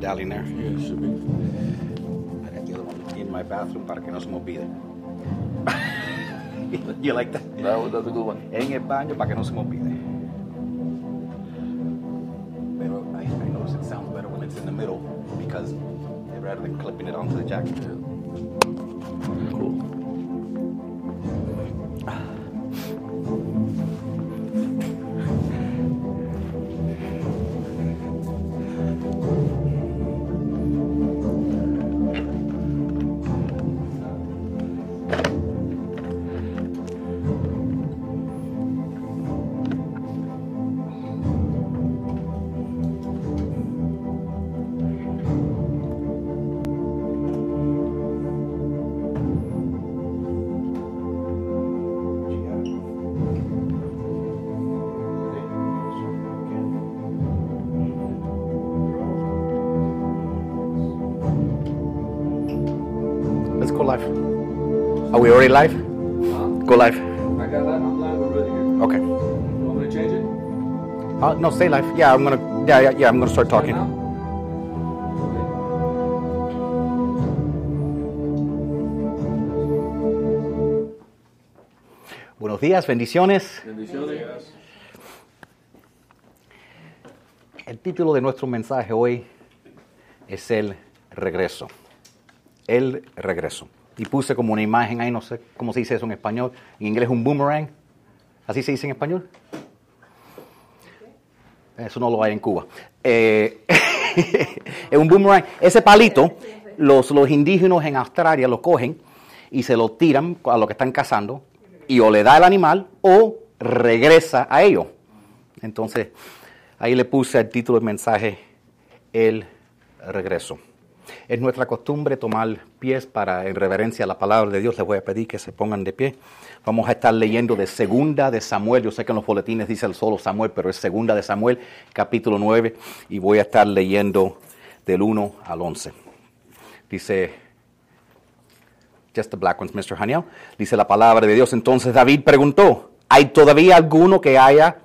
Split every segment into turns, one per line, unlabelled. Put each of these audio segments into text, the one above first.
need a medallion?
There there?
Yeah, it should be.
I got the other one in my bathroom para que no se me olvide. you like that?
That was, that's a good one.
En el baño para que no se me olvide. Pero I, I notice it sounds better when it's in the middle because rather than clipping it onto the jacket. Live. Are we already live? Go live.
I got. I'm live already here.
Okay.
You want me to change it?
Uh, no, stay live. Yeah, I'm gonna. Yeah, yeah, yeah. I'm gonna start talking. Buenos días, bendiciones.
Bendiciones.
El título de nuestro mensaje hoy es el regreso. El regreso. Y puse como una imagen ahí, no sé cómo se dice eso en español. En inglés un boomerang. ¿Así se dice en español? Eso no lo hay en Cuba. Eh, es un boomerang. Ese palito, los, los indígenas en Australia lo cogen y se lo tiran a lo que están cazando y o le da el animal o regresa a ellos. Entonces, ahí le puse el título del mensaje, El regreso. Es nuestra costumbre tomar pies para, en reverencia a la palabra de Dios, les voy a pedir que se pongan de pie. Vamos a estar leyendo de Segunda de Samuel. Yo sé que en los boletines dice el solo Samuel, pero es Segunda de Samuel, capítulo 9, y voy a estar leyendo del 1 al 11. Dice, just the black ones, Mr. Haniel. Dice la palabra de Dios. Entonces David preguntó, ¿hay todavía alguno que haya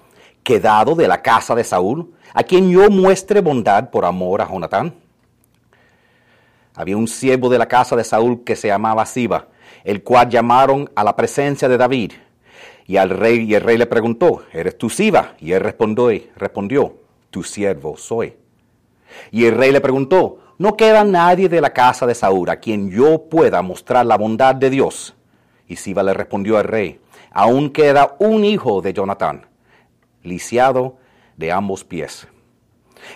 quedado de la casa de Saúl, a quien yo muestre bondad por amor a Jonatán? Había un siervo de la casa de Saúl que se llamaba Siba, el cual llamaron a la presencia de David. Y al rey, y el rey le preguntó, ¿eres tú Siba? Y él respondió, respondió, tu siervo soy. Y el rey le preguntó, ¿no queda nadie de la casa de Saúl a quien yo pueda mostrar la bondad de Dios? Y Siba le respondió al rey, aún queda un hijo de Jonatán, lisiado de ambos pies.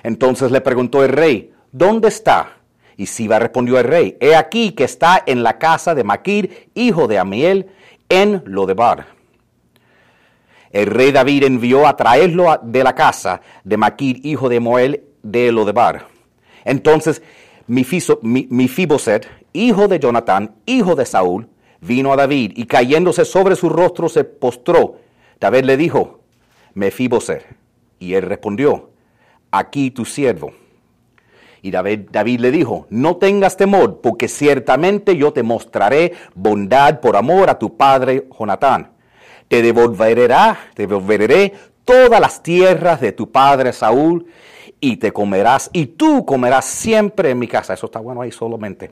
Entonces le preguntó el rey, ¿dónde está? Y Siba respondió al rey, he aquí que está en la casa de Maquir, hijo de Amiel, en Lodebar. El rey David envió a traerlo de la casa de Maquir, hijo de Moel, de Lodebar. Entonces Mifiboset, hijo de Jonatán, hijo de Saúl, vino a David y cayéndose sobre su rostro se postró. David le dijo, Mefiboset. Y él respondió, aquí tu siervo. Y David, le dijo, no tengas temor, porque ciertamente yo te mostraré bondad por amor a tu padre Jonatán. Te devolveré, te devolveré todas las tierras de tu padre Saúl y te comerás, y tú comerás siempre en mi casa. Eso está bueno ahí solamente.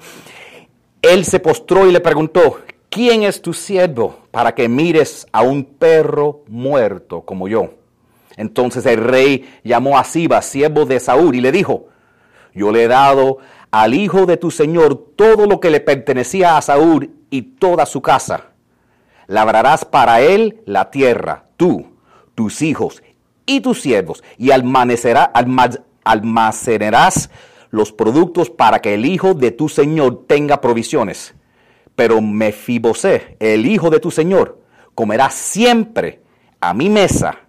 Él se postró y le preguntó, ¿quién es tu siervo para que mires a un perro muerto como yo? Entonces el rey llamó a Siba, siervo de Saúl, y le dijo, yo le he dado al hijo de tu señor todo lo que le pertenecía a Saúl y toda su casa. Labrarás para él la tierra, tú, tus hijos y tus siervos, y almacenará- alma- almacenarás los productos para que el hijo de tu señor tenga provisiones. Pero Mefibosé, el hijo de tu señor, comerá siempre a mi mesa.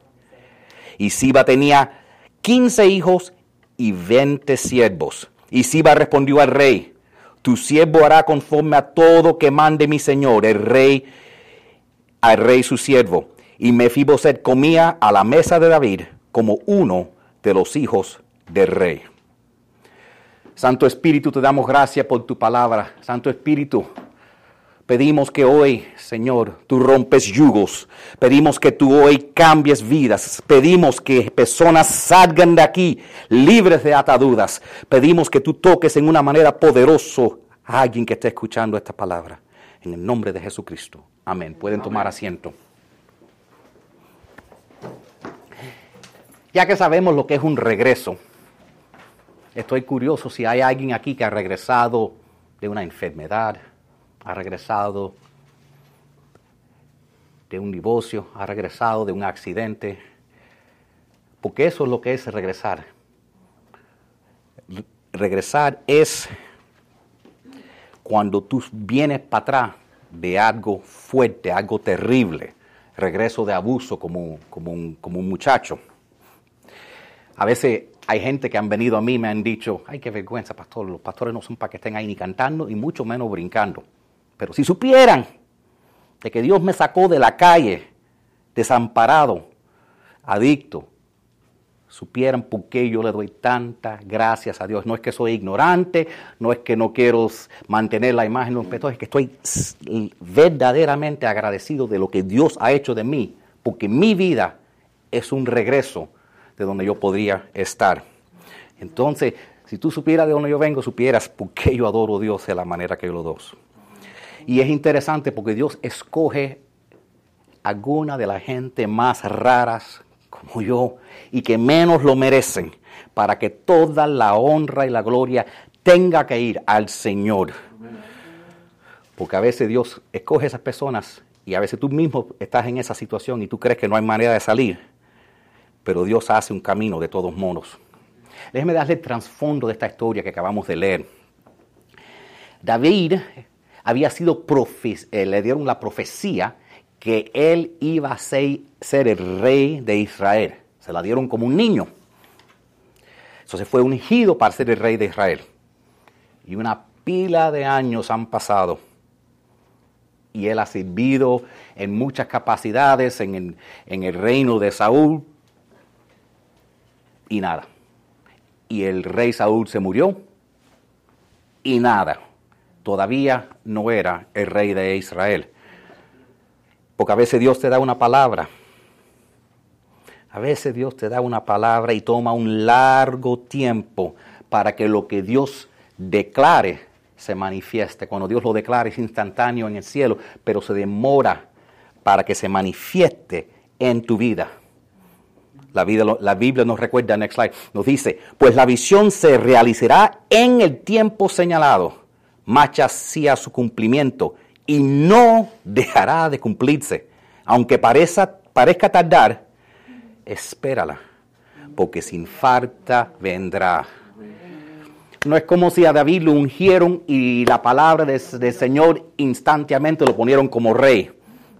Y Siba tenía quince hijos y veinte siervos. Y Siba respondió al rey, tu siervo hará conforme a todo que mande mi señor, el rey, al rey su siervo. Y Mefiboset comía a la mesa de David como uno de los hijos del rey. Santo Espíritu, te damos gracias por tu palabra. Santo Espíritu, Pedimos que hoy, Señor, tú rompes yugos. Pedimos que tú hoy cambies vidas. Pedimos que personas salgan de aquí libres de ataduras. Pedimos que tú toques en una manera poderosa a alguien que esté escuchando esta palabra. En el nombre de Jesucristo. Amén. Pueden tomar asiento. Ya que sabemos lo que es un regreso, estoy curioso si hay alguien aquí que ha regresado de una enfermedad, ha regresado de un divorcio, ha regresado de un accidente, porque eso es lo que es regresar. Regresar es cuando tú vienes para atrás de algo fuerte, algo terrible, regreso de abuso como, como, un, como un muchacho. A veces hay gente que han venido a mí y me han dicho, ay, qué vergüenza, pastor, los pastores no son para que estén ahí ni cantando y mucho menos brincando. Pero si supieran de que Dios me sacó de la calle, desamparado, adicto, supieran por qué yo le doy tantas gracias a Dios. No es que soy ignorante, no es que no quiero mantener la imagen de un es que estoy verdaderamente agradecido de lo que Dios ha hecho de mí, porque mi vida es un regreso de donde yo podría estar. Entonces, si tú supieras de dónde yo vengo, supieras por qué yo adoro a Dios de la manera que yo lo doy. Y es interesante porque Dios escoge alguna de la gente más raras como yo y que menos lo merecen para que toda la honra y la gloria tenga que ir al Señor. Porque a veces Dios escoge esas personas y a veces tú mismo estás en esa situación y tú crees que no hay manera de salir, pero Dios hace un camino de todos modos. Déjeme darle el trasfondo de esta historia que acabamos de leer. David había sido, eh, le dieron la profecía que él iba a ser, el rey de Israel. Se la dieron como un niño. Entonces fue ungido para ser el rey de Israel. Y una pila de años han pasado. Y él ha servido en muchas capacidades en en el reino de Saúl. Y nada. Y el rey Saúl se murió. Y nada todavía no era el rey de Israel. Porque a veces Dios te da una palabra. A veces Dios te da una palabra y toma un largo tiempo para que lo que Dios declare se manifieste. Cuando Dios lo declara es instantáneo en el cielo, pero se demora para que se manifieste en tu vida. La, vida, la Biblia nos recuerda, next slide, nos dice, pues la visión se realizará en el tiempo señalado marcha hacia su cumplimiento y no dejará de cumplirse. Aunque parezca, tardar, espérala, porque sin falta vendrá. No es como si a David lo ungieron y la palabra del Señor instantáneamente lo ponieron como rey.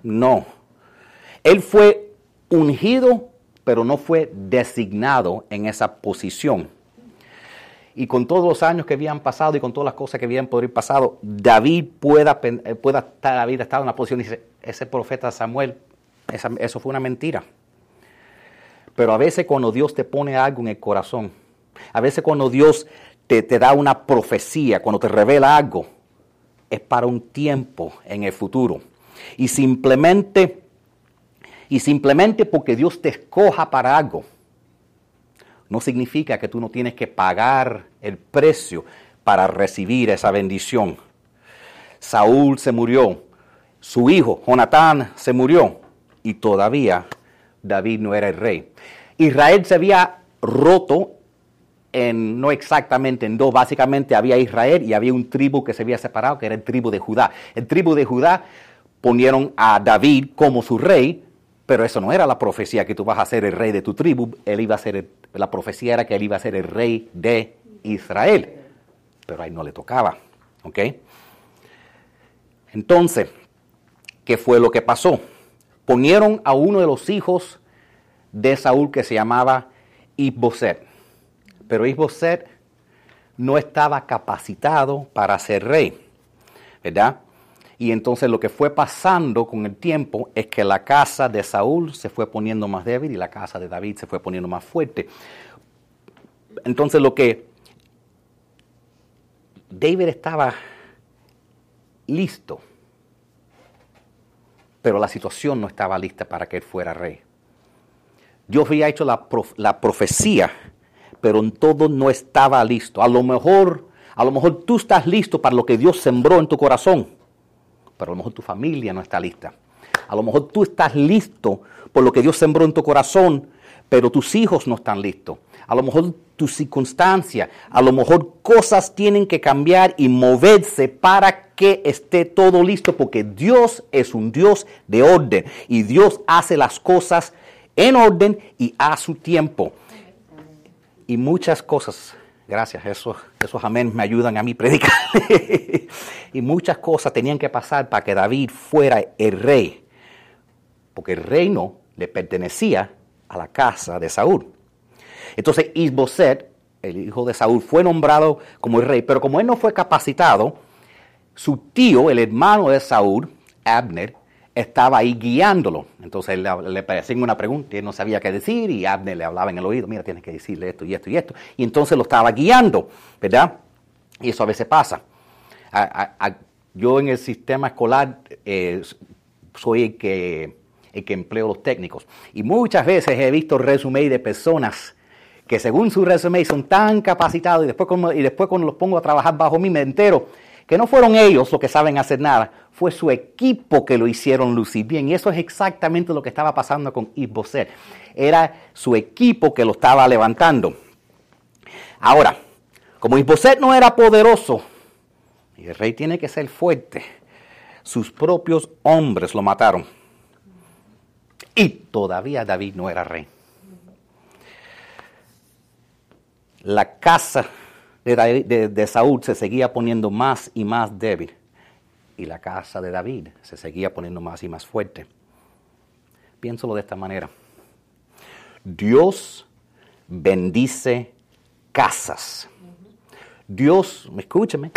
No. Él fue ungido, pero no fue designado en esa posición y con todos los años que habían pasado y con todas las cosas que habían podido pasado, David pueda, eh, pueda estar, David estado en la posición y dice, ese profeta Samuel, eso fue una mentira. Pero a veces cuando Dios te pone algo en el corazón, a veces cuando Dios te, te da una profecía, cuando te revela algo, es para un tiempo en el futuro. Y simplemente, y simplemente porque Dios te escoja para algo, no significa que tú no tienes que pagar el precio para recibir esa bendición. Saúl se murió, su hijo Jonatán se murió y todavía David no era el rey. Israel se había roto en, no exactamente en dos, básicamente había Israel y había un tribu que se había separado, que era el tribu de Judá. El tribu de Judá ponieron a David como su rey, pero eso no era la profecía que tú vas a ser el rey de tu tribu, él iba a ser la profecía era que él iba a ser el rey de Israel, pero ahí no le tocaba, ¿ok? Entonces, ¿qué fue lo que pasó? Ponieron a uno de los hijos de Saúl que se llamaba Isboset, pero Isboset no estaba capacitado para ser rey, ¿verdad? Y entonces lo que fue pasando con el tiempo es que la casa de Saúl se fue poniendo más débil y la casa de David se fue poniendo más fuerte. Entonces lo que David estaba listo pero la situación no estaba lista para que él fuera rey. Dios había hecho la, prof- la profecía, pero en todo no estaba listo. A lo mejor, a lo mejor tú estás listo para lo que Dios sembró en tu corazón, pero a lo mejor tu familia no está lista. A lo mejor tú estás listo por lo que Dios sembró en tu corazón, pero tus hijos no están listos. A lo mejor tu circunstancia, a lo mejor cosas tienen que cambiar y moverse para que esté todo listo, porque Dios es un Dios de orden y Dios hace las cosas en orden y a su tiempo. Y muchas cosas, gracias, esos, esos amén me ayudan a mí predicar. y muchas cosas tenían que pasar para que David fuera el rey, porque el reino le pertenecía a la casa de Saúl. Entonces Isboset, el hijo de Saúl, fue nombrado como el rey, pero como él no fue capacitado, su tío, el hermano de Saúl, Abner, estaba ahí guiándolo. Entonces él le, le una pregunta y él no sabía qué decir y Abner le hablaba en el oído, mira, tienes que decirle esto y esto y esto. Y entonces lo estaba guiando, ¿verdad? Y eso a veces pasa. Yo en el sistema escolar eh, soy el que, el que empleo los técnicos. Y muchas veces he visto resumen de personas que según su resumen son tan capacitados y después, cuando, y después cuando los pongo a trabajar bajo mí me entero que no fueron ellos los que saben hacer nada, fue su equipo que lo hicieron lucir bien. Y eso es exactamente lo que estaba pasando con Isboset. Era su equipo que lo estaba levantando. Ahora, como Isboset no era poderoso, y el rey tiene que ser fuerte, sus propios hombres lo mataron. Y todavía David no era rey. La casa de, Saúl se seguía poniendo más y más débil. Y la casa de David se seguía poniendo más y más fuerte. Piénsalo de esta manera. Dios bendice casas. Dios, escúchame,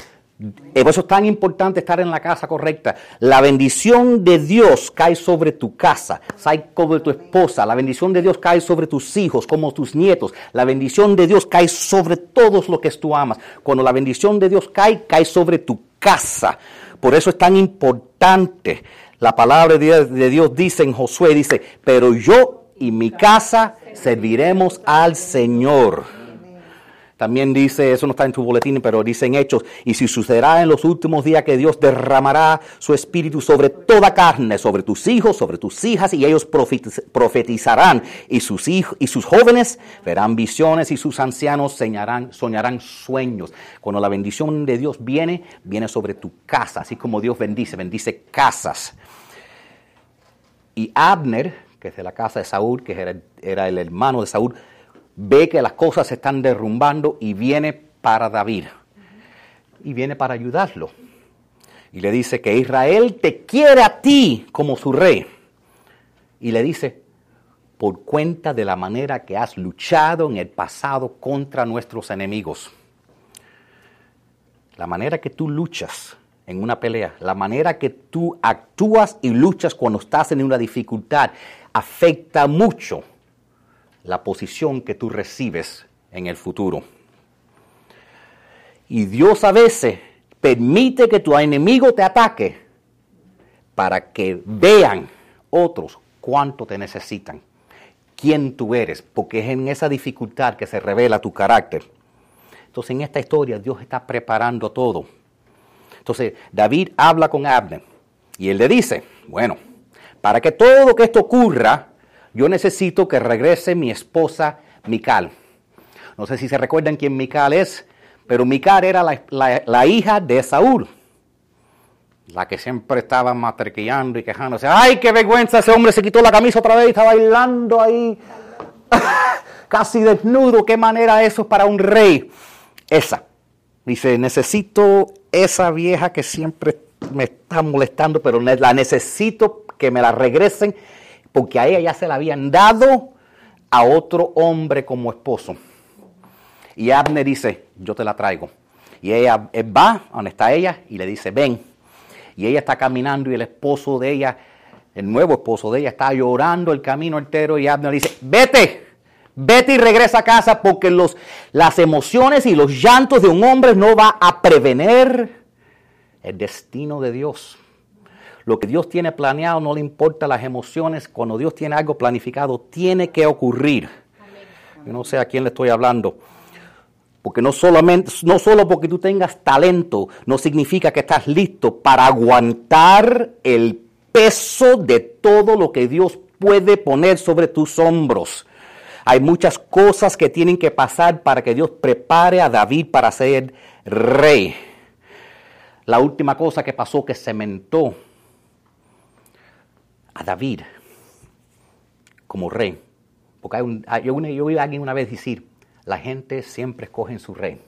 por eso es tan importante estar en la casa correcta. La bendición de Dios cae sobre tu casa, cae sobre tu esposa. La bendición de Dios cae sobre tus hijos, como tus nietos. La bendición de Dios cae sobre todos los que tú amas. Cuando la bendición de Dios cae, cae sobre tu casa. Por eso es tan importante. La palabra de Dios, de Dios dice en Josué, dice, pero yo y mi casa serviremos al Señor. También dice, eso no está en tu boletín, pero dice en Hechos, y si sucederá en los últimos días que Dios derramará su espíritu sobre toda carne, sobre tus hijos, sobre tus hijas, y ellos profetiz- profetizarán, y sus hijos y sus jóvenes verán visiones, y sus ancianos soñarán, soñarán sueños. Cuando la bendición de Dios viene, viene sobre tu casa, así como Dios bendice, bendice casas. Y Abner, que es de la casa de Saúl, que era, era el hermano de Saúl, ve que las cosas se están derrumbando y viene para David. Y viene para ayudarlo. Y le dice que Israel te quiere a ti como su rey. Y le dice, por cuenta de la manera que has luchado en el pasado contra nuestros enemigos. La manera que tú luchas en una pelea, la manera que tú actúas y luchas cuando estás en una dificultad, afecta mucho la posición que tú recibes en el futuro. Y Dios a veces permite que tu enemigo te ataque para que vean otros cuánto te necesitan, quién tú eres, porque es en esa dificultad que se revela tu carácter. Entonces en esta historia Dios está preparando todo. Entonces David habla con Abner y él le dice, bueno, para que todo que esto ocurra, yo necesito que regrese mi esposa Mical. No sé si se recuerdan quién Mical es, pero Mical era la, la- hija de Saúl. La que siempre estaba materquillando y quejándose. ¡Ay, qué vergüenza! Ese hombre se quitó la camisa otra vez y está bailando ahí. Casi desnudo. ¿Qué manera eso para un rey? Esa. Dice, necesito esa vieja que siempre me está molestando, pero la necesito que me la regresen porque a ella ya se la habían dado a otro hombre como esposo. Y Abner dice, yo te la traigo. Y ella va donde está ella y le dice, ven. Y ella está caminando y el esposo de ella, el nuevo esposo de ella, está llorando el camino entero y Abner dice, vete, vete y regresa a casa porque los, las emociones y los llantos de un hombre no va a prevenir el destino de Dios. Lo que Dios tiene planeado no le importa las emociones. Cuando Dios tiene algo planificado, tiene que ocurrir. Yo no sé a quién le estoy hablando. Porque no solamente, no solo porque tú tengas talento, no significa que estás listo para aguantar el peso de todo lo que Dios puede poner sobre tus hombros. Hay muchas cosas que tienen que pasar para que Dios prepare a David para ser rey. La última cosa que pasó que cementó a David como rey. Porque hay un, yo, yo oí a alguien una vez decir, la gente siempre escoge su rey.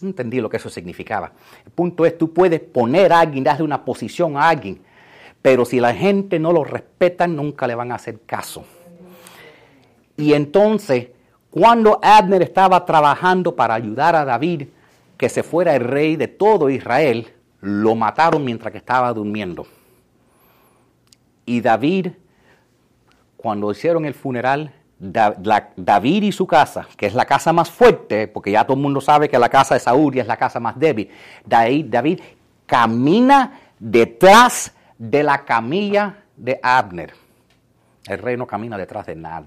No entendí lo que eso significaba. El punto es, tú puedes poner a alguien, darle una posición a alguien, pero si la gente no lo respeta, nunca le van a hacer caso. Y entonces, cuando Abner estaba trabajando para ayudar a David, que se fuera el rey de todo Israel, lo mataron mientras que estaba durmiendo. Y David, cuando hicieron el funeral, David y su casa, que es la casa más fuerte, porque ya todo el mundo sabe que la casa de Saúl es la casa más débil, David, David camina detrás de la camilla de Abner. El rey no camina detrás de nada.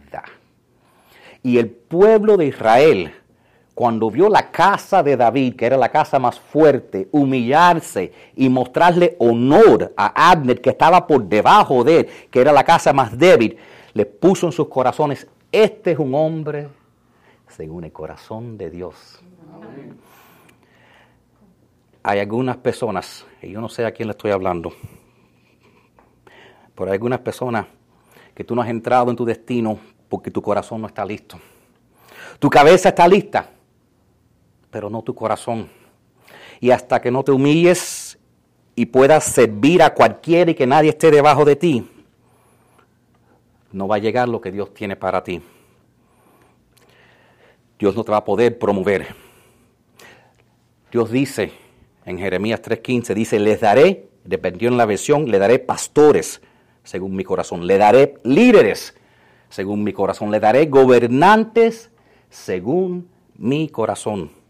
Y el pueblo de Israel, cuando vio la casa de David, que era la casa más fuerte, humillarse y mostrarle honor a Abner, que estaba por debajo de él, que era la casa más débil, le puso en sus corazones, este es un hombre según el corazón de Dios. Hay algunas personas, y yo no sé a quién le estoy hablando, pero hay algunas personas que tú no has entrado en tu destino porque tu corazón no está listo. Tu cabeza está lista, pero no tu corazón. Y hasta que no te humilles y puedas servir a cualquiera y que nadie esté debajo de ti, no va a llegar lo que Dios tiene para ti. Dios no te va a poder promover. Dios dice en Jeremías 3:15, dice, les daré, dependió en la versión, le daré pastores según mi corazón, le daré líderes según mi corazón, le daré gobernantes según mi corazón.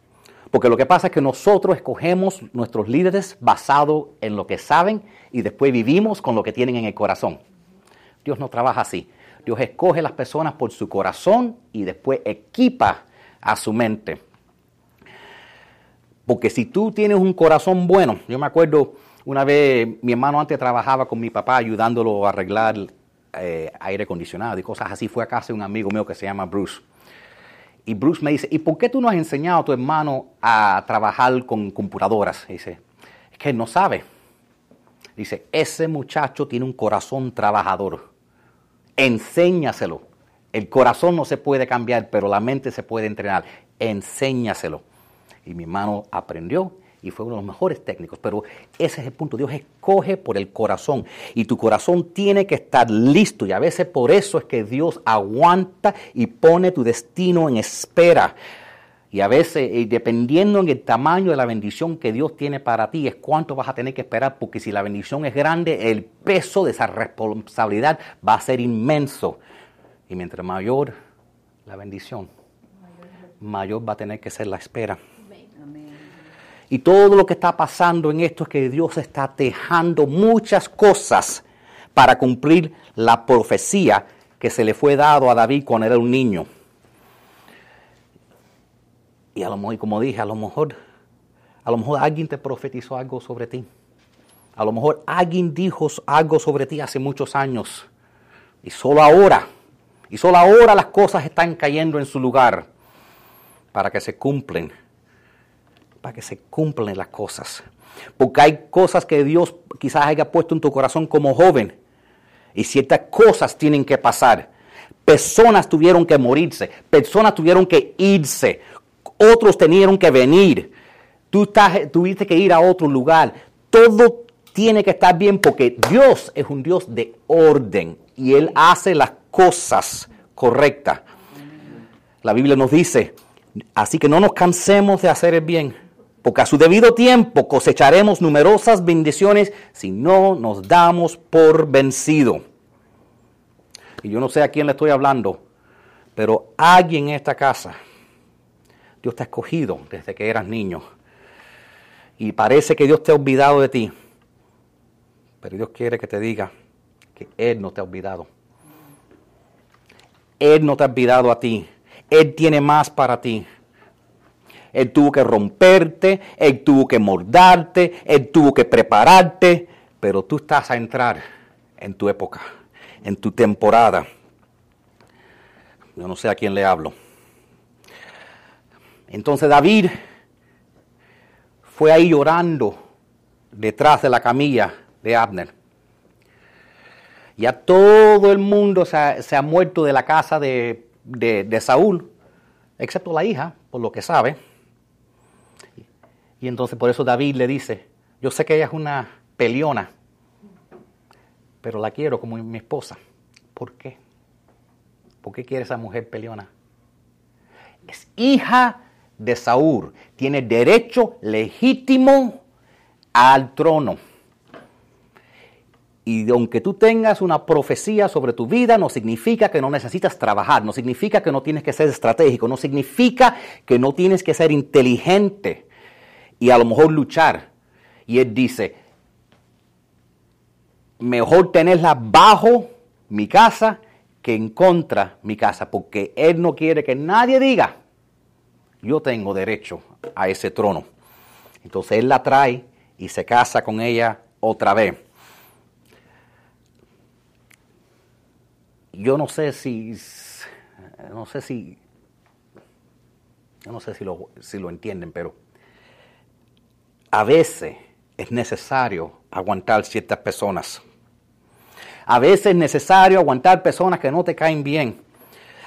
Porque lo que pasa es que nosotros escogemos nuestros líderes basado en lo que saben y después vivimos con lo que tienen en el corazón. Dios no trabaja así. Dios escoge las personas por su corazón y después equipa a su mente. Porque si tú tienes un corazón bueno, yo me acuerdo una vez, mi hermano antes trabajaba con mi papá ayudándolo a arreglar eh, aire acondicionado y cosas así. Fue a casa de un amigo mío que se llama Bruce. Y Bruce me dice, ¿y por qué tú no has enseñado a tu hermano a trabajar con computadoras? dice, es que no sabe. Dice, ese muchacho tiene un corazón trabajador enséñaselo. El corazón no se puede cambiar, pero la mente se puede entrenar. Enséñaselo. Y mi hermano aprendió y fue uno de los mejores técnicos. Pero ese es el punto. Dios escoge por el corazón. Y tu corazón tiene que estar listo. Y a veces por eso es que Dios aguanta y pone tu destino en espera. Y a veces, eh, dependiendo en el tamaño de la bendición que Dios tiene para ti, es cuánto vas a tener que esperar, porque si la bendición es grande, el peso de esa responsabilidad va a ser inmenso. Y mientras mayor la bendición, mayor va a tener que ser la espera. Y todo lo que está pasando en esto es que Dios está tejando muchas cosas para cumplir la profecía que se le fue dado a David cuando era un niño. Y a lo mejor, como dije, a lo mejor, a lo mejor alguien te profetizó algo sobre ti. A lo mejor alguien dijo algo sobre ti hace muchos años. Y solo ahora, y solo ahora las cosas están cayendo en su lugar para que se cumplen, para que se cumplen las cosas. Porque hay cosas que Dios quizás haya puesto en tu corazón como joven. Y ciertas cosas tienen que pasar. Personas tuvieron que morirse, personas tuvieron que irse, otros tenían que venir. Tú tuviste que ir a otro lugar. Todo tiene que estar bien porque Dios es un Dios de orden y Él hace las cosas correctas. La Biblia nos dice, así que no nos cansemos de hacer el bien, porque a su debido tiempo cosecharemos numerosas bendiciones si no nos damos por vencido. Y yo no sé a quién le estoy hablando, pero alguien en esta casa Dios te ha escogido desde que eras niño. Y parece que Dios te ha olvidado de ti. Pero Dios quiere que te diga que Él no te ha olvidado. Él no te ha olvidado a ti. Él tiene más para ti. Él tuvo que romperte, Él tuvo que mordarte, Él tuvo que prepararte, pero tú estás a entrar en tu época, en tu temporada. Yo no sé a quién le hablo. Entonces David fue ahí llorando detrás de la camilla de Abner. Ya todo el mundo se ha, muerto de la casa de Saúl, excepto la hija, por lo que sabe. Y entonces por eso David le dice, yo sé que ella es una peleona, pero la quiero como mi esposa. ¿Por qué? ¿Por qué quiere esa mujer peleona? Es hija de Saúl, tiene derecho legítimo al trono. Y aunque tú tengas una profecía sobre tu vida, no significa que no necesitas trabajar, no significa que no tienes que ser estratégico, no significa que no tienes que ser inteligente y a lo mejor luchar. Y él dice, mejor tenerla bajo mi casa que en contra mi casa, porque él no quiere que nadie diga, yo tengo derecho a ese trono. Entonces él la trae y se casa con ella otra vez. Yo no sé si, no sé si, no sé si lo, si lo entienden, pero a veces es necesario aguantar ciertas personas. A veces es necesario aguantar personas que no te caen bien.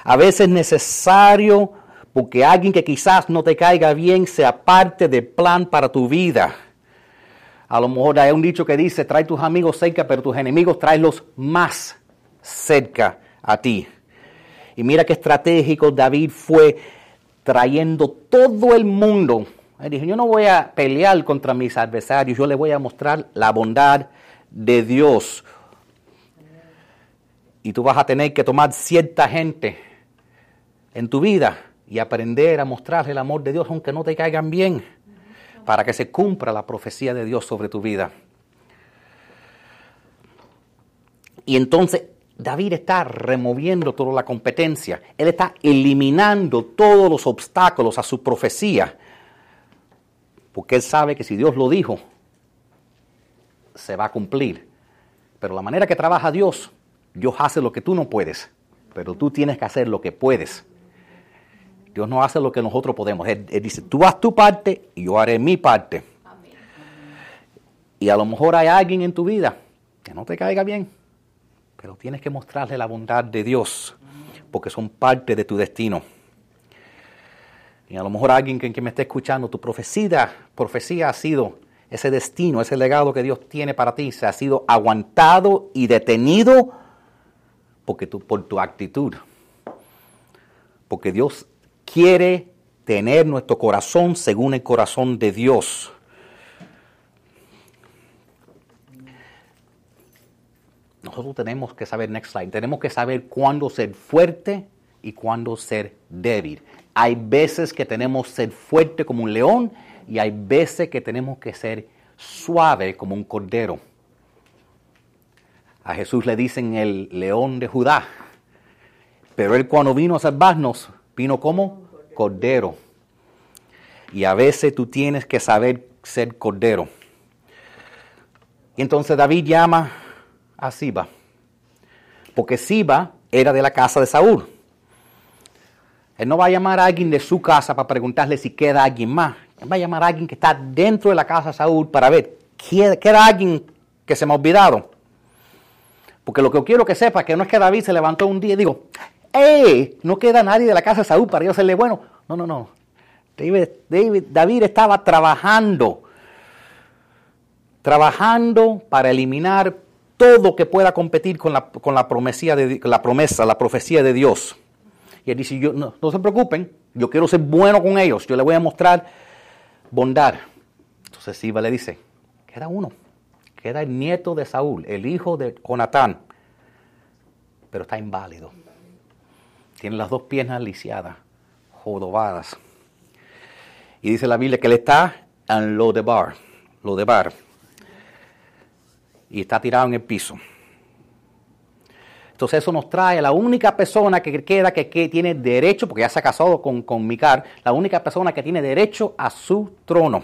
A veces es necesario porque alguien que quizás no te caiga bien sea parte del plan para tu vida. A lo mejor hay un dicho que dice, trae tus amigos cerca, pero tus enemigos tráelos más cerca a ti. Y mira qué estratégico David fue trayendo todo el mundo. Él dijo, yo no voy a pelear contra mis adversarios, yo le voy a mostrar la bondad de Dios. Y tú vas a tener que tomar cierta gente en tu vida y aprender a mostrarle el amor de Dios aunque no te caigan bien, para que se cumpla la profecía de Dios sobre tu vida. Y entonces David está removiendo toda la competencia, él está eliminando todos los obstáculos a su profecía, porque él sabe que si Dios lo dijo, se va a cumplir. Pero la manera que trabaja Dios, Dios hace lo que tú no puedes, pero tú tienes que hacer lo que puedes. Dios no hace lo que nosotros podemos. Él, dice, tú haz tu parte y yo haré mi parte. Y a lo mejor hay alguien en tu vida que no te caiga bien, pero tienes que mostrarle la bondad de Dios, porque son parte de tu destino. Y a lo mejor alguien que, me esté escuchando, tu profecía, profecía ha sido ese destino, ese legado que Dios tiene para ti, se ha sido aguantado y detenido porque tú, por tu actitud. Porque Dios quiere tener nuestro corazón según el corazón de Dios. Nosotros tenemos que saber, next slide, tenemos que saber cuándo ser fuerte y cuándo ser débil. Hay veces que tenemos que ser fuerte como un león y hay veces que tenemos que ser suave como un cordero. A Jesús le dicen el león de Judá, pero él cuando vino a salvarnos, vino como cordero. Y a veces tú tienes que saber ser cordero. Y entonces David llama a Siba, porque Siba era de la casa de Saúl. Él no va a llamar a alguien de su casa para preguntarle si queda alguien más. Él va a llamar a alguien que está dentro de la casa de Saúl para ver, ¿queda alguien que se me ha olvidado? Porque lo que quiero que sepa es que no es que David se levantó un día y digo, ¡eh! No queda nadie de la casa de Saúl para yo serle bueno. No, no, no. David, estaba trabajando, trabajando para eliminar todo que pueda competir con con la, promesa, de, la promesa, la profecía de Dios. Y él dice, yo, no, no, se preocupen, yo quiero ser bueno con ellos, yo les voy a mostrar bondad. Entonces Siba le dice, queda uno, queda el nieto de Saúl, el hijo de Jonatán, pero está inválido. Tiene las dos piernas lisiadas, jodobadas. Y dice la Biblia que él está en lo de bar, lo de bar. y está tirado en el piso. Entonces eso nos trae a la única persona que queda que, tiene derecho, porque ya se ha casado con, con Micar, la única persona que tiene derecho a su trono.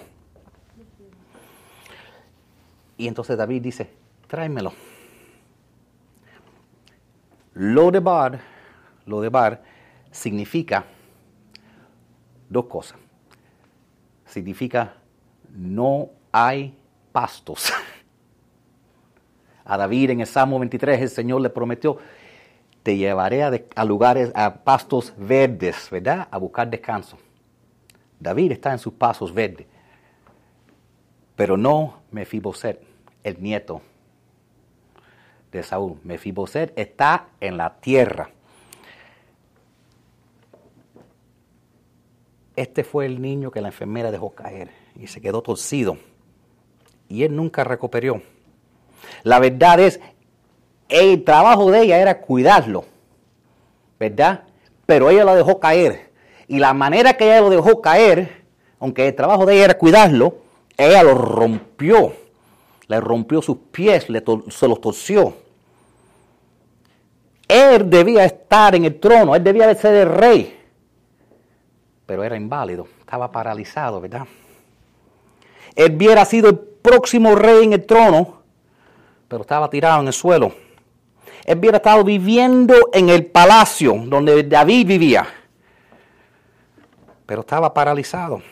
Y entonces David dice, tráemelo. Lo de bar, lo de bar significa dos cosas. Significa no hay pastos. A David en el Salmo 23 el Señor le prometió, te llevaré a, lugares, a pastos verdes, ¿verdad? A buscar descanso. David está en sus pasos verdes, pero no Mefiboset, el nieto de Saúl. Mefiboset está en la tierra. Este fue el niño que la enfermera dejó caer y se quedó torcido. Y él nunca recuperó. La verdad es, el trabajo de ella era cuidarlo, ¿verdad? Pero ella lo dejó caer. Y la manera que ella lo dejó caer, aunque el trabajo de ella era cuidarlo, ella lo rompió. Le rompió sus pies, le se los torció. Él debía estar en el trono, él debía ser el rey. Pero era inválido, estaba paralizado, ¿verdad? Él hubiera sido el próximo rey en el trono, pero estaba tirado en el suelo. Él hubiera estado viviendo en el palacio donde David vivía, pero estaba paralizado.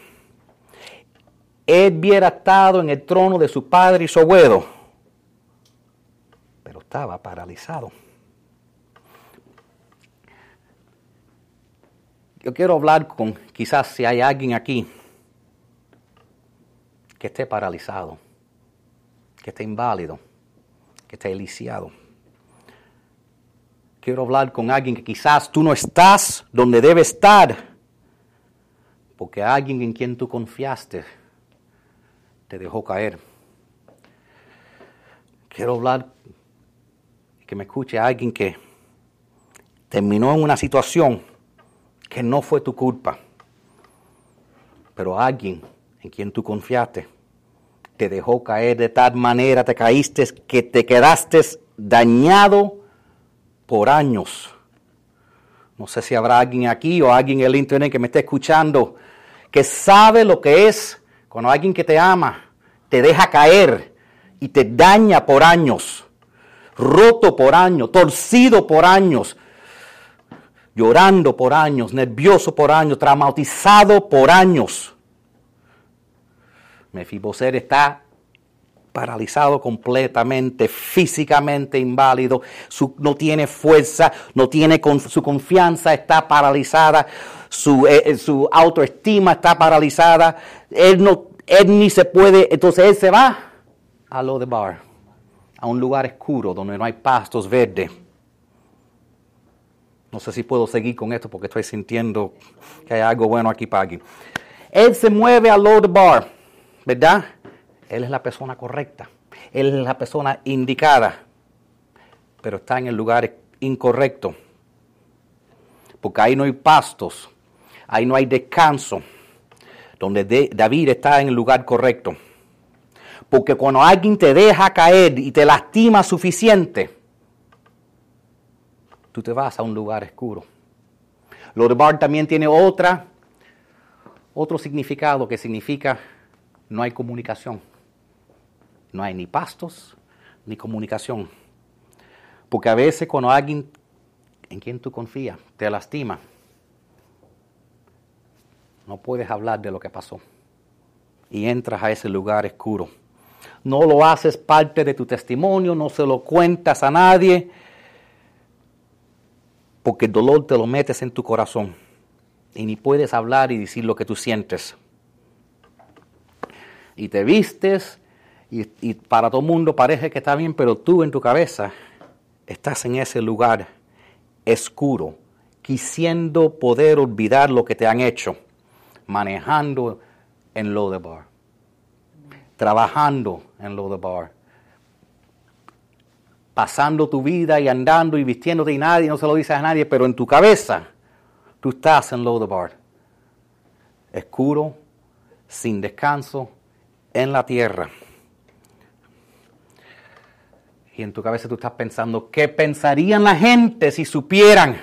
Él hubiera estado en el trono de su padre y su abuelo, pero estaba paralizado. Yo quiero hablar con quizás si hay alguien aquí que esté paralizado, que esté inválido, que esté eliciado. Quiero hablar con alguien que quizás tú no estás donde debe estar, porque alguien en quien tú confiaste te dejó caer. Quiero hablar, que me escuche alguien que terminó en una situación que no fue tu culpa, pero alguien en quien tú confiaste te dejó caer de tal manera, te caíste que te quedaste dañado por años. No sé si habrá alguien aquí o alguien en el internet que me esté escuchando que sabe lo que es cuando alguien que te ama te deja caer y te daña por años, roto por años, torcido por años, llorando por años, nervioso por años, traumatizado por años. Mefiboset está paralizado completamente, físicamente inválido, no tiene fuerza, no tiene su confianza está paralizada, su, eh, eh, su autoestima está paralizada, él, no, él ni se puede, entonces él se va a lo de bar, a un lugar oscuro donde no hay pastos verdes. No sé si puedo seguir con esto porque estoy sintiendo que hay algo bueno aquí para alguien. Él se mueve a Lord Bar, ¿verdad? Él es la persona correcta. Él es la persona indicada. Pero está en el lugar incorrecto. Porque ahí no hay pastos. Ahí no hay descanso. Donde David está en el lugar correcto. Porque cuando alguien te deja caer y te lastima suficiente, tú te vas a un lugar oscuro. Bar también tiene otra, otro significado que significa no hay comunicación. No hay ni pastos ni comunicación. Porque a veces cuando alguien en quien tú confías te lastima, no puedes hablar de lo que pasó. Y entras a ese lugar oscuro. No lo haces parte de tu testimonio, no se lo cuentas a nadie porque el dolor te lo metes en tu corazón y ni puedes hablar y decir lo que tú sientes. Y te vistes y, para todo el mundo parece que está bien, pero tú en tu cabeza estás en ese lugar oscuro, quisiendo poder olvidar lo que te han hecho, manejando en lo de bar, trabajando en lo de bar pasando tu vida y andando y vistiéndote y nadie, no se lo dices a nadie, pero en tu cabeza tú estás en Lodabar, oscuro, sin descanso, en la tierra. Y en tu cabeza tú estás pensando, ¿qué pensarían la gente si supieran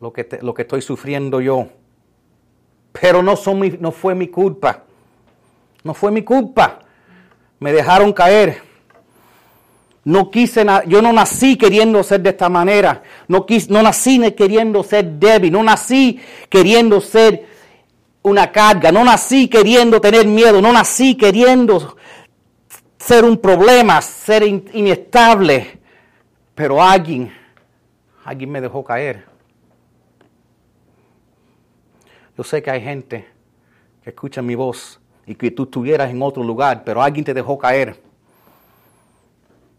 lo que, lo que estoy sufriendo yo? Pero no, fue mi culpa. No fue mi culpa. Me dejaron caer. No quise, yo no nací queriendo ser de esta manera. No, quis- no nací queriendo ser débil. No nací queriendo ser una carga. No nací queriendo tener miedo. No nací queriendo ser un problema, ser in- inestable. Pero alguien, alguien me dejó caer. Yo sé que hay gente que escucha mi voz y que tú estuvieras en otro lugar, pero alguien te dejó caer.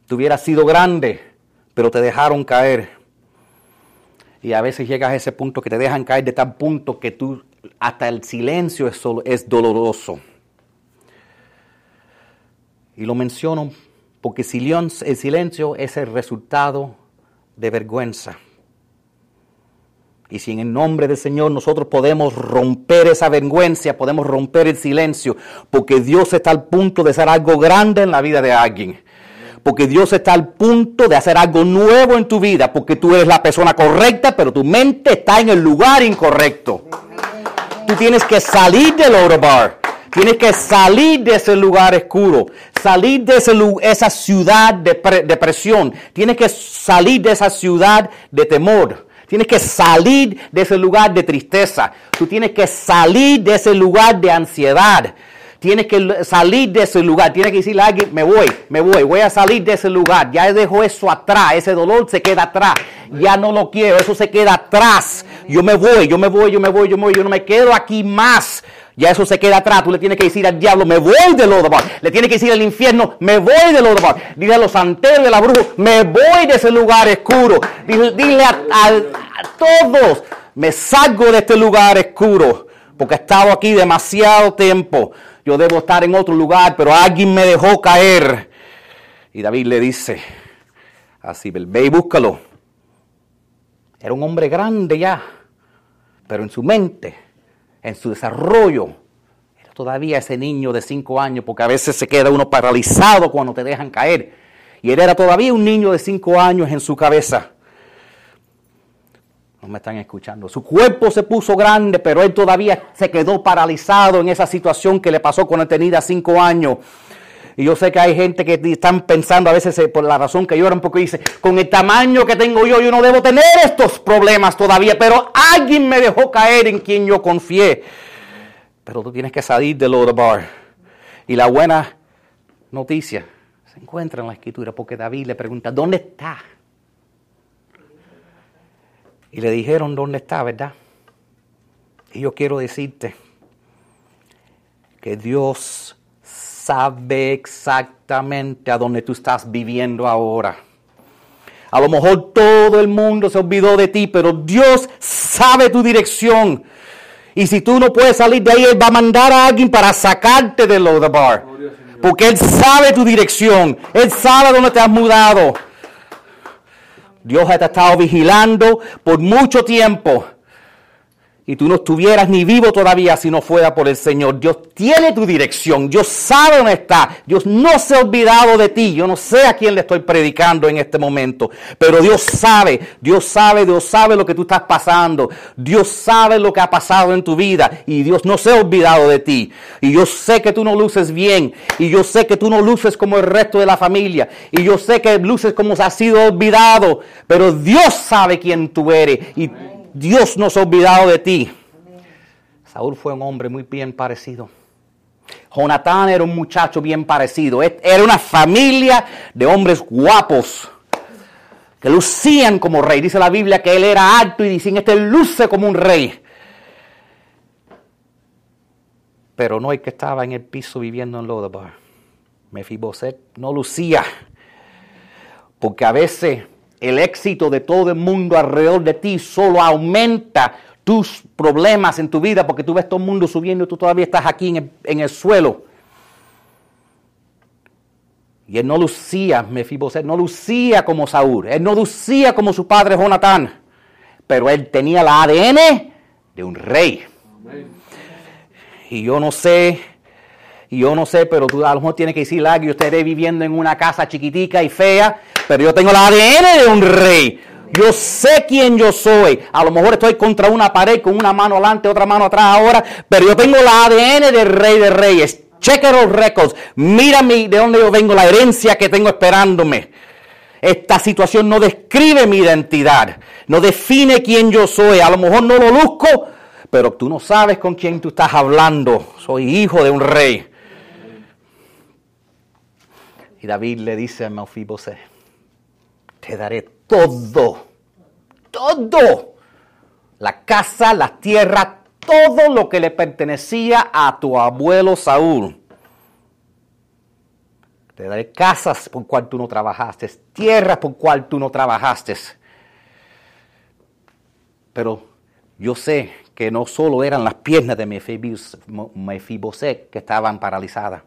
Tú hubieras sido grande, pero te dejaron caer. Y a veces llegas a ese punto que te dejan caer de tal punto que tú, hasta el silencio es, solo- es doloroso. Y lo menciono porque el silencio es el resultado de vergüenza. Y si en el nombre del Señor nosotros podemos romper esa vergüenza, podemos romper el silencio, porque Dios está al punto de hacer algo grande en la vida de alguien. Porque Dios está al punto de hacer algo nuevo en tu vida, porque tú eres la persona correcta, pero tu mente está en el lugar incorrecto. Tienes que salir del Bar. Tienes que salir de ese lugar oscuro, salir de esa ciudad de pre- depresión. Tienes que salir de esa ciudad de temor. Tienes que salir de ese lugar de tristeza. Tú tienes que salir de ese lugar de ansiedad. Tienes que salir de ese lugar. Tienes que decirle a alguien, me voy, me voy, voy a salir de ese lugar. Ya dejo eso atrás. Ese dolor se queda atrás. Ya no lo quiero. Eso se queda atrás. Yo me voy, yo me voy, yo me voy, yo me voy. Yo no me quedo aquí más. Ya eso se queda atrás. Tú le tienes que decir al diablo, me voy de Lodabar. Le tienes que decir al infierno, me voy de Lodabar. Dile a los santeros de la bruja, me voy de ese lugar oscuro. Dile, a- a todos, me salgo de este lugar oscuro. Porque he estado aquí demasiado tiempo. Yo debo estar en otro lugar, pero alguien me dejó caer. Y David le dice, así, ve y búscalo. Era un hombre grande ya, pero en su mente, en su desarrollo, era todavía ese niño de cinco años, porque a veces se queda uno paralizado cuando te dejan caer. Y él era todavía un niño de cinco años en su cabeza. No me están escuchando. Su cuerpo se puso grande, pero él todavía se quedó paralizado en esa situación que le pasó cuando tenía cinco años. Y yo sé que hay gente que están pensando a veces eh, por la razón que lloran porque dice, con el tamaño que tengo yo, yo no debo tener estos problemas todavía, pero alguien me dejó caer en quien yo confié. Pero tú tienes que salir del Lodabar. Y la buena noticia se encuentra en la escritura porque David le pregunta, ¿dónde está? Y le dijeron dónde está, ¿verdad? Y yo quiero decirte que Dios sabe exactamente a dónde tú estás viviendo ahora. A lo mejor todo el mundo se olvidó de ti, pero Dios sabe tu dirección. Y si tú no puedes salir de ahí, Él va a mandar a alguien para sacarte del Lodabar. Porque Él sabe tu dirección. Él sabe dónde te has mudado. Dios ha estado vigilando por mucho tiempo. Y tú no estuvieras ni vivo todavía si no fuera por el Señor. Dios tiene tu dirección. Dios sabe dónde está. Dios no se ha olvidado de ti. Yo no sé a quién le estoy predicando en este momento. Pero Dios sabe. Dios sabe. Dios sabe lo que tú estás pasando. Dios sabe lo que ha pasado en tu vida. Y Dios no se ha olvidado de ti. Y yo sé que tú no luces bien. Y yo sé que tú no luces como el resto de la familia. Y yo sé que luces como has sido olvidado. Pero Dios sabe quién tú eres. Y Dios no se ha olvidado de ti. Saúl fue un hombre muy bien parecido. Jonatán era un muchacho bien parecido. E- Era una familia de hombres guapos que lucían como rey. Dice la Biblia que él era alto y dicen, este luce como un rey. Pero no el que estaba en el piso viviendo en Lodabar. Mefiboset no lucía. Porque a veces el éxito de todo el mundo alrededor de ti solo aumenta tus problemas en tu vida porque tú ves todo el mundo subiendo y tú todavía estás aquí en el, en el suelo. Y él no lucía, Mefiboset, no lucía como Saúl, él no lucía como su padre Jonatán, pero él tenía la ADN de un rey.
Amén.
Y yo no sé, Y yo no sé, pero tú a lo mejor tienes que decir algo. Yo estaré viviendo en una casa chiquitica y fea, pero yo tengo el ADN de un rey. Yo sé quién yo soy. A lo mejor estoy contra una pared con una mano adelante, otra mano atrás ahora, pero yo tengo el ADN del rey de reyes. Cheque los récords. Mírame de dónde yo vengo, la herencia que tengo esperándome. Esta situación no describe mi identidad, no define quién yo soy. A lo mejor no lo luzco, pero tú no sabes con quién tú estás hablando. Soy hijo de un rey. Y David le dice a Mefiboset, te daré todo, todo, la casa, la tierra, todo lo que le pertenecía a tu abuelo Saúl. Te daré casas por cual tú no trabajaste, tierras por cual tú no trabajaste. Pero yo sé que no solo eran las piernas de Mefiboset que estaban paralizadas.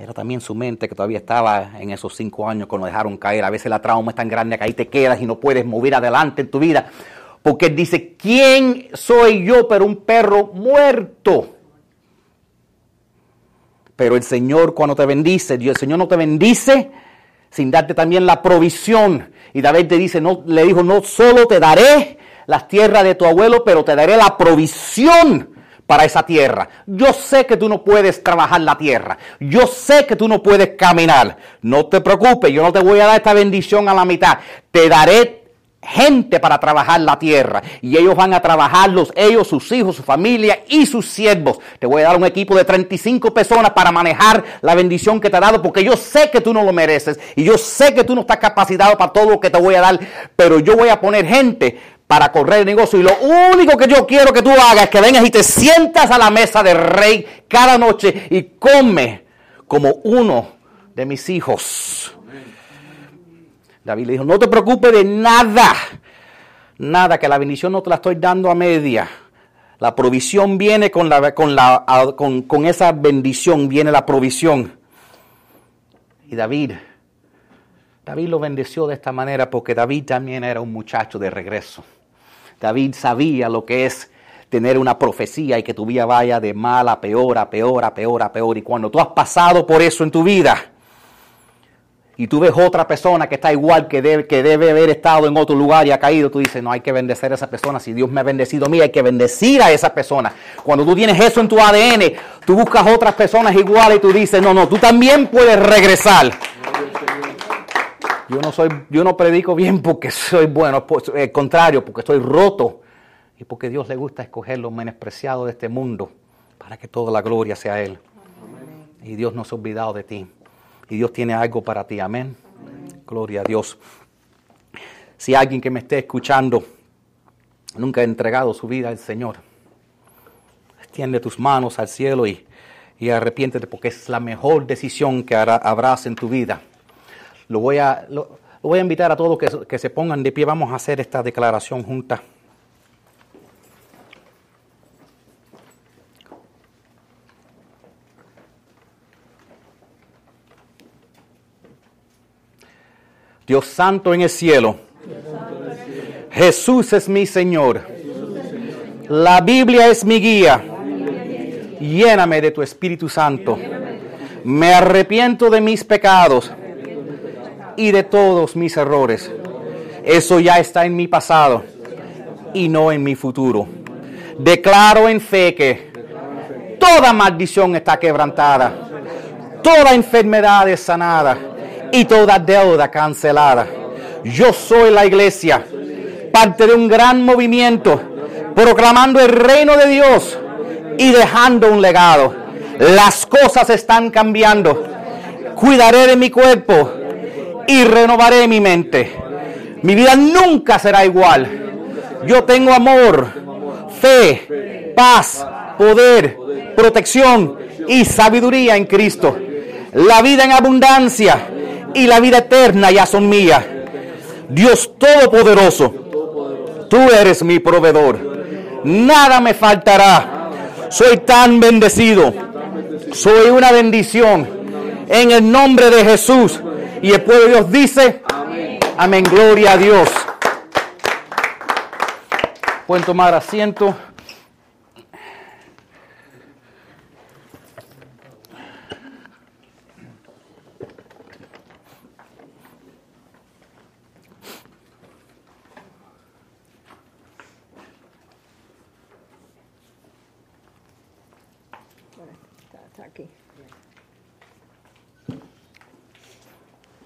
Era también su mente que todavía estaba en esos cinco años cuando dejaron caer. A veces la trauma es tan grande que ahí te quedas y no puedes mover adelante en tu vida. Porque él dice, ¿quién soy yo pero un perro muerto? Pero el Señor cuando te bendice, Dios, el Señor no te bendice sin darte también la provisión. Y David te dice, no, le dijo, no solo te daré las tierras de tu abuelo, pero te daré la provisión para esa tierra. Yo sé que tú no puedes trabajar la tierra. Yo sé que tú no puedes caminar. No te preocupes, yo no te voy a dar esta bendición a la mitad. Te daré gente para trabajar la tierra. Y ellos van a trabajarlos, ellos, sus hijos, su familia y sus siervos. Te voy a dar un equipo de 35 personas para manejar la bendición que te he dado, porque yo sé que tú no lo mereces. Y yo sé que tú no estás capacitado para todo lo que te voy a dar. Pero yo voy a poner gente para correr el negocio. Y lo único que yo quiero que tú hagas es que vengas y te sientas a la mesa del rey cada noche y come como uno de mis hijos. David le dijo, no te preocupes de nada. Nada, que la bendición no te la estoy dando a media. La provisión viene con, la, con, la, con, con esa bendición, viene la provisión. Y David, David lo bendeció de esta manera porque David también era un muchacho de regreso. David sabía lo que es tener una profecía y que tu vida vaya de mal a peor, a peor, a peor, a peor. Y cuando tú has pasado por eso en tu vida y tú ves otra persona que está igual, que debe, que debe haber estado en otro lugar y ha caído, tú dices, no hay que bendecer a esa persona. Si Dios me ha bendecido a mí, hay que bendecir a esa persona. Cuando tú tienes eso en tu ADN, tú buscas otras personas iguales y tú dices, no, no, tú también puedes regresar. Yo no soy, yo no predico bien porque soy bueno, pues, al contrario, porque estoy roto y porque Dios le gusta escoger lo menospreciado de este mundo para que toda la gloria sea Él. Y Dios no se ha olvidado de ti. Y Dios tiene algo para ti. Amén. Gloria a Dios. Si alguien que me esté escuchando nunca ha entregado su vida al Señor, extiende tus manos al cielo y, y arrepiéntete porque es la mejor decisión que habrás en tu vida. Lo voy a, lo, voy a invitar a todos que, que se pongan de pie. Vamos a hacer esta declaración junta. Dios santo en el cielo. Jesús es mi Señor. La Biblia es mi guía. Lléname de tu Espíritu Santo. Me arrepiento de mis pecados y de todos mis errores. Eso ya está en mi pasado y no en mi futuro. Declaro en fe que toda maldición está quebrantada, toda enfermedad es sanada y toda deuda cancelada. Yo soy la iglesia, parte de un gran movimiento, proclamando el reino de Dios y dejando un legado. Las cosas están cambiando. Cuidaré de mi cuerpo y renovaré mi mente. Mi vida nunca será igual. Yo tengo amor, fe, paz, poder, protección y sabiduría en Cristo. La vida en abundancia y la vida eterna ya son mías. Dios Todopoderoso, tú eres mi proveedor. Nada me faltará. Soy tan bendecido. Soy una bendición. En el nombre de Jesús. Y el pueblo de Dios dice, amén. amén, gloria a Dios. Pueden tomar asiento.